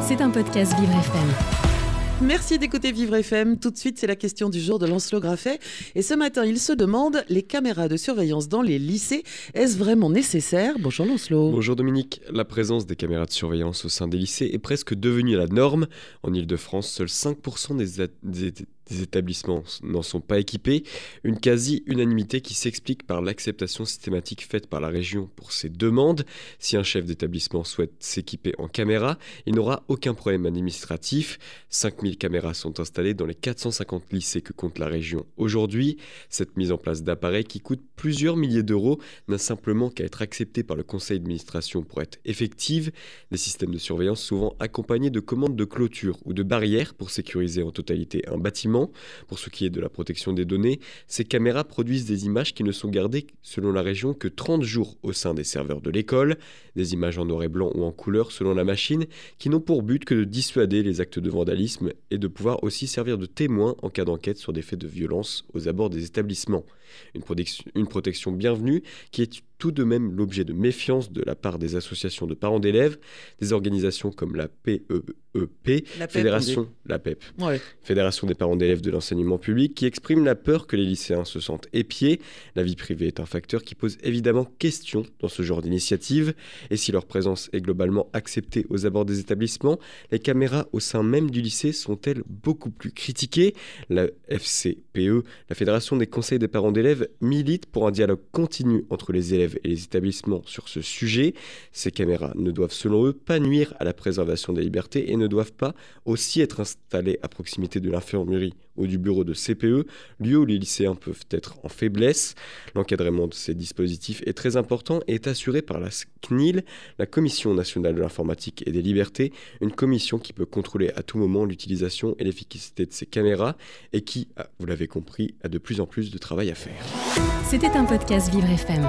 C'est un podcast Vivre FM. Merci d'écouter Vivre FM. Tout de suite, c'est la question du jour de Lancelot Graffet. Et ce matin, il se demande les caméras de surveillance dans les lycées, est-ce vraiment nécessaire? Bonjour Lancelot. Bonjour Dominique. La présence des caméras de surveillance au sein des lycées est presque devenue la norme. En Ile-de-France, seuls 5% des, des, des établissements n'en sont pas équipés, une quasi-unanimité qui s'explique par l'acceptation systématique faite par la région pour ces demandes. Si un chef d'établissement souhaite s'équiper en caméra, il n'aura aucun problème administratif. 5000 caméras sont installées dans les 450 lycées que compte la région aujourd'hui. Cette mise en place d'appareils qui coûte plusieurs milliers d'euros n'a simplement qu'à être acceptée par le conseil d'administration pour être effective. Les systèmes de surveillance souvent accompagnés de commandes de clôture ou de barrières pour sécuriser en totalité un bâtiment pour ce qui est de la protection des données, ces caméras produisent des images qui ne sont gardées selon la région que 30 jours au sein des serveurs de l'école, des images en noir et blanc ou en couleur selon la machine, qui n'ont pour but que de dissuader les actes de vandalisme et de pouvoir aussi servir de témoins en cas d'enquête sur des faits de violence aux abords des établissements. Une protection bienvenue qui est tout de même l'objet de méfiance de la part des associations de parents d'élèves, des organisations comme la PEEP, e la Fédération, la PEP, Fédération des parents d'élèves de l'enseignement public, qui exprime la peur que les lycéens se sentent épiés. La vie privée est un facteur qui pose évidemment question dans ce genre d'initiative, et si leur présence est globalement acceptée aux abords des établissements, les caméras au sein même du lycée sont-elles beaucoup plus critiquées? La FCPE, la Fédération des conseils des parents d'élèves, milite pour un dialogue continu entre les élèves et les établissements sur ce sujet. Ces caméras ne doivent selon eux pas nuire à la préservation des libertés et ne doivent pas aussi être installées à proximité de l'infirmerie ou du bureau de CPE, lieu où les lycéens peuvent être en faiblesse. L'encadrement de ces dispositifs est très important et est assuré par la CNIL, la Commission nationale de l'informatique et des libertés, une commission qui peut contrôler à tout moment l'utilisation et l'efficacité de ces caméras et qui, ah, vous l'avez compris, a de plus en plus de travail à faire. C'était un podcast Vivre FM.